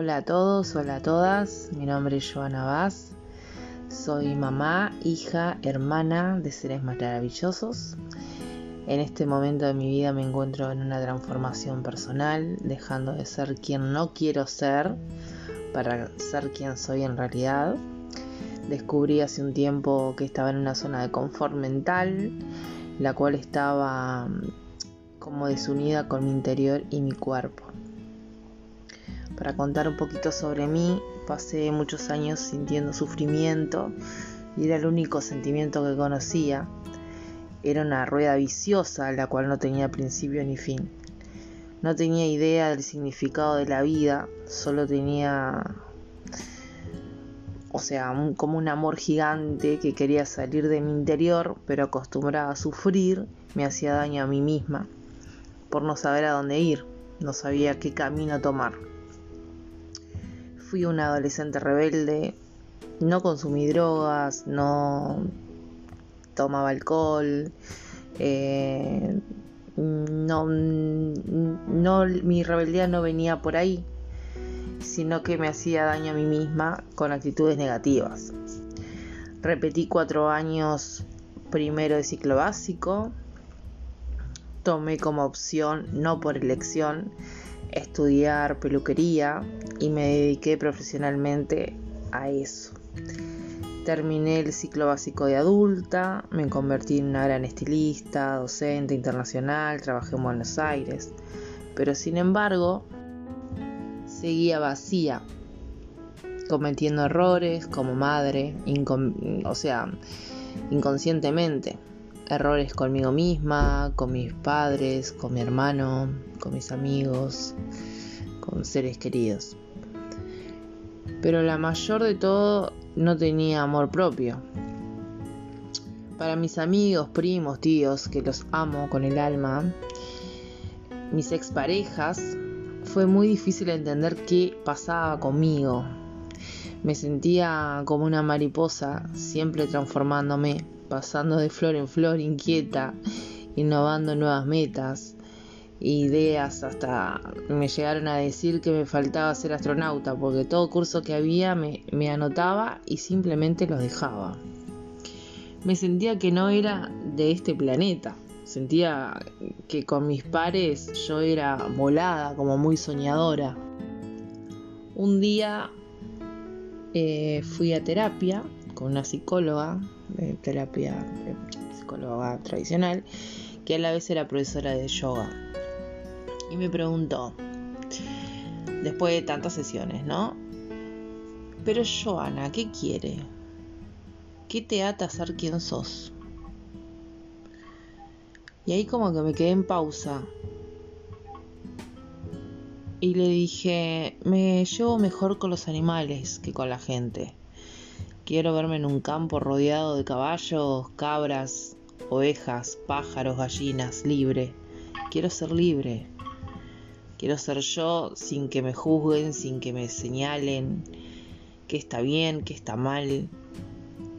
Hola a todos, hola a todas, mi nombre es Joana Vaz, soy mamá, hija, hermana de seres maravillosos. En este momento de mi vida me encuentro en una transformación personal, dejando de ser quien no quiero ser para ser quien soy en realidad. Descubrí hace un tiempo que estaba en una zona de confort mental, la cual estaba como desunida con mi interior y mi cuerpo. Para contar un poquito sobre mí, pasé muchos años sintiendo sufrimiento y era el único sentimiento que conocía. Era una rueda viciosa la cual no tenía principio ni fin. No tenía idea del significado de la vida, solo tenía, o sea, como un amor gigante que quería salir de mi interior, pero acostumbrada a sufrir, me hacía daño a mí misma por no saber a dónde ir, no sabía qué camino tomar. Fui una adolescente rebelde, no consumí drogas, no tomaba alcohol, eh, no, no, mi rebeldía no venía por ahí, sino que me hacía daño a mí misma con actitudes negativas. Repetí cuatro años primero de ciclo básico, tomé como opción, no por elección, estudiar peluquería y me dediqué profesionalmente a eso. Terminé el ciclo básico de adulta, me convertí en una gran estilista, docente internacional, trabajé en Buenos Aires, pero sin embargo seguía vacía, cometiendo errores como madre, o sea, inconscientemente errores conmigo misma, con mis padres, con mi hermano, con mis amigos, con seres queridos. Pero la mayor de todo no tenía amor propio. Para mis amigos, primos, tíos, que los amo con el alma, mis exparejas, fue muy difícil entender qué pasaba conmigo. Me sentía como una mariposa, siempre transformándome pasando de flor en flor, inquieta, innovando nuevas metas, ideas, hasta me llegaron a decir que me faltaba ser astronauta, porque todo curso que había me, anotaba y simplemente los dejaba. Me sentía que no era de este planeta, sentía que con mis pares yo era volada, como muy soñadora. Un día eh, fui a terapia con una psicóloga de terapia psicóloga tradicional, que a la vez era profesora de yoga. Y me preguntó, después de tantas sesiones, ¿no? Pero Joana, ¿qué quiere? ¿Qué te ata a ser quien sos? Y ahí como que me quedé en pausa. Y le dije, me llevo mejor con los animales que con la gente. Quiero verme en un campo rodeado de caballos, cabras, ovejas, pájaros, gallinas, libre. Quiero ser libre. Quiero ser yo sin que me juzguen, sin que me señalen qué está bien, qué está mal.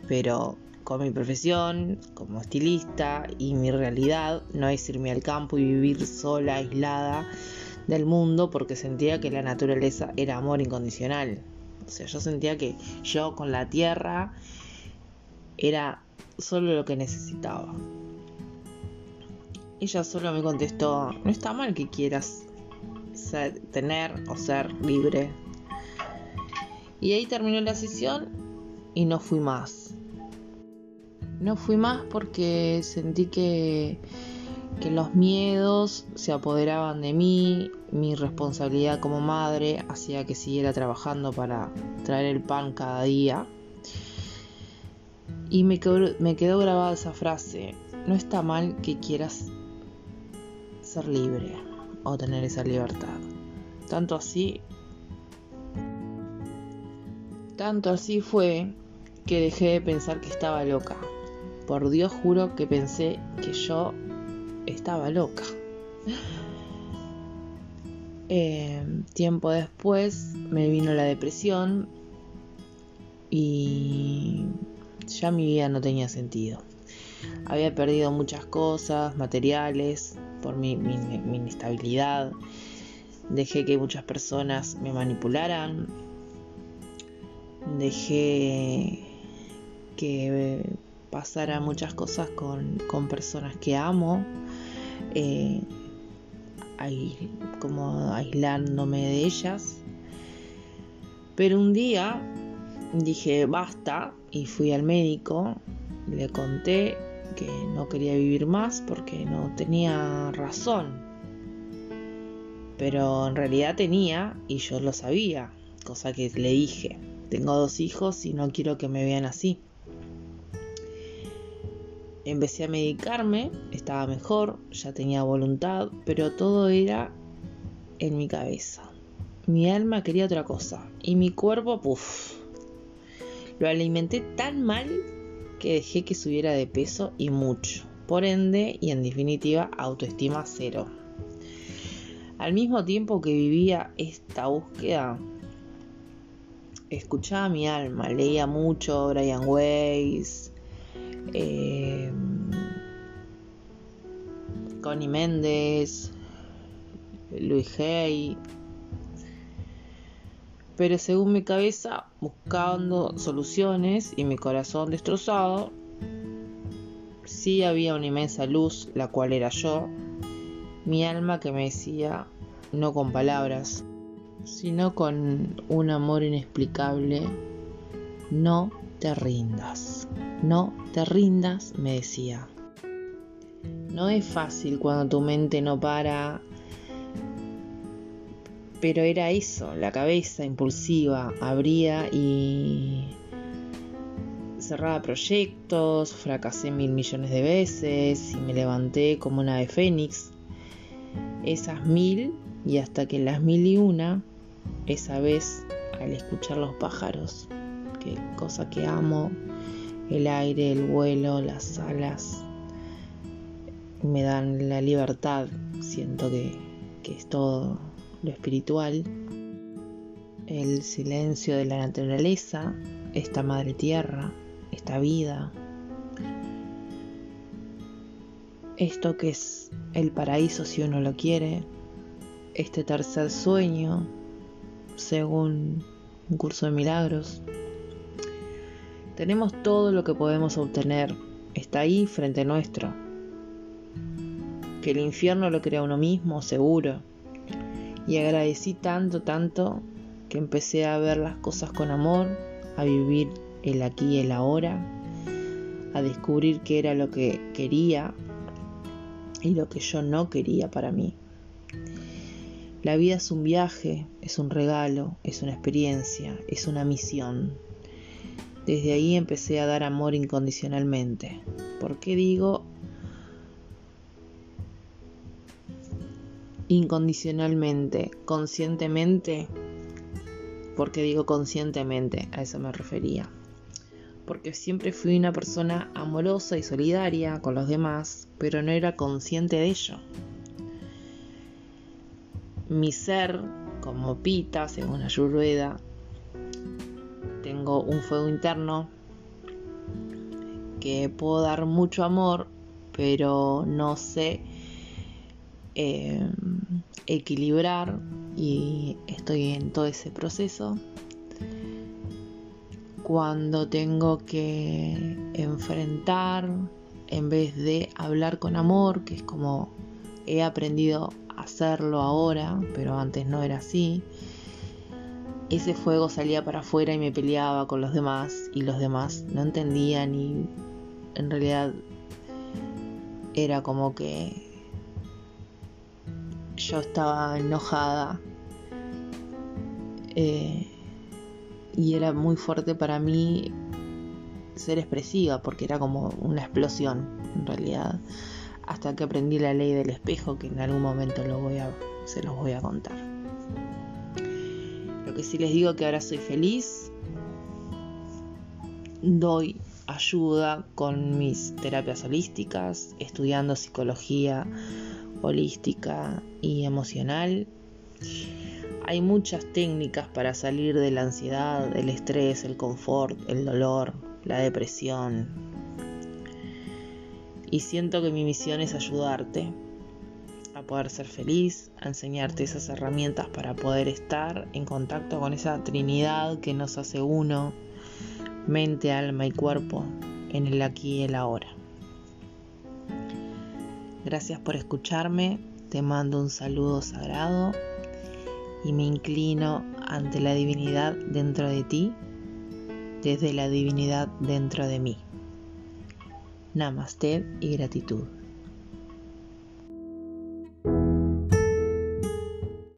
Pero con mi profesión como estilista y mi realidad no es irme al campo y vivir sola, aislada del mundo porque sentía que la naturaleza era amor incondicional. O sea, yo sentía que yo con la tierra era solo lo que necesitaba. Ella solo me contestó, no está mal que quieras tener o ser libre. Y ahí terminó la sesión y no fui más. No fui más porque sentí que que los miedos se apoderaban de mí, mi responsabilidad como madre hacía que siguiera trabajando para traer el pan cada día. Y me quedó, me quedó grabada esa frase, no está mal que quieras ser libre o tener esa libertad. Tanto así, tanto así fue que dejé de pensar que estaba loca. Por Dios juro que pensé que yo estaba loca. Eh, tiempo después me vino la depresión y ya mi vida no tenía sentido. Había perdido muchas cosas materiales por mi, mi, inestabilidad. Dejé que muchas personas me manipularan. Dejé que pasara muchas cosas con, personas que amo. Eh, como aislándome de ellas. Pero un día dije basta y fui al médico, le conté que no quería vivir más porque no tenía razón. Pero en realidad tenía y yo lo sabía, cosa que le dije. Tengo dos hijos y no quiero que me vean así. Empecé a medicarme, estaba mejor, ya tenía voluntad, pero todo era en mi cabeza. Mi alma quería otra cosa y mi cuerpo, puff. Lo alimenté tan mal que dejé que subiera de peso y mucho. Por ende, y en definitiva, autoestima cero. Al mismo tiempo que vivía esta búsqueda, escuchaba mi alma, leía mucho Brian Weiss, eh, Connie Méndez, Luis Hay, pero según mi cabeza, buscando soluciones y mi corazón destrozado, sí había una inmensa luz, la cual era yo, mi alma que me decía, no con palabras, sino con un amor inexplicable, no te rindas, no te rindas, me decía. No es fácil cuando tu mente no para pero era eso, la cabeza impulsiva, abría y cerraba proyectos, fracasé mil millones de veces y me levanté como una de fénix. Esas mil y hasta que las mil y una, esa vez al escuchar los pájaros, que cosa que amo, el aire, el vuelo, las alas, me dan la libertad, siento que, que es todo lo espiritual, el silencio de la naturaleza, esta madre tierra, esta vida, esto que es el paraíso si uno lo quiere, este tercer sueño, según un curso de milagros. Tenemos todo lo que podemos obtener, está ahí frente nuestro. Que el infierno lo crea uno mismo, seguro y agradecí tanto, tanto que empecé a ver las cosas con amor, a vivir el aquí y el ahora, a descubrir qué era lo que quería y lo que yo no quería para mí. La vida es un viaje, es un regalo, es una experiencia, es una misión. Desde ahí empecé a dar amor incondicionalmente. ¿Por qué digo incondicionalmente, conscientemente, porque digo conscientemente, a eso me refería. Porque siempre fui una persona amorosa y solidaria con los demás, pero no era consciente de ello. Mi ser, como Pita, según Ayurveda, tengo un fuego interno que puedo dar mucho amor, pero no sé eh, equilibrar y estoy en todo ese proceso. Cuando tengo que enfrentar en vez de hablar con amor, que es como he aprendido a hacerlo ahora, pero antes no era así. Ese fuego salía para afuera y me peleaba con los demás y los demás no entendían y en realidad era como que yo estaba enojada eh, y era muy fuerte para mí ser expresiva porque era como una explosión en realidad hasta que aprendí la ley del espejo que en algún momento se los voy a contar lo que sí les digo que ahora soy feliz doy ayuda con mis terapias holísticas estudiando psicología holística y emocional. Hay muchas técnicas para salir de la ansiedad, el estrés, el confort, el dolor, la depresión. Y siento que mi misión es ayudarte. Poder ser feliz, a enseñarte esas herramientas para poder estar en contacto con esa Trinidad que nos hace uno, mente, alma y cuerpo, en el aquí y el ahora. Gracias por escucharme, te mando un saludo sagrado y me inclino ante la divinidad dentro de ti, desde la divinidad dentro de mí. Namaste y gratitud.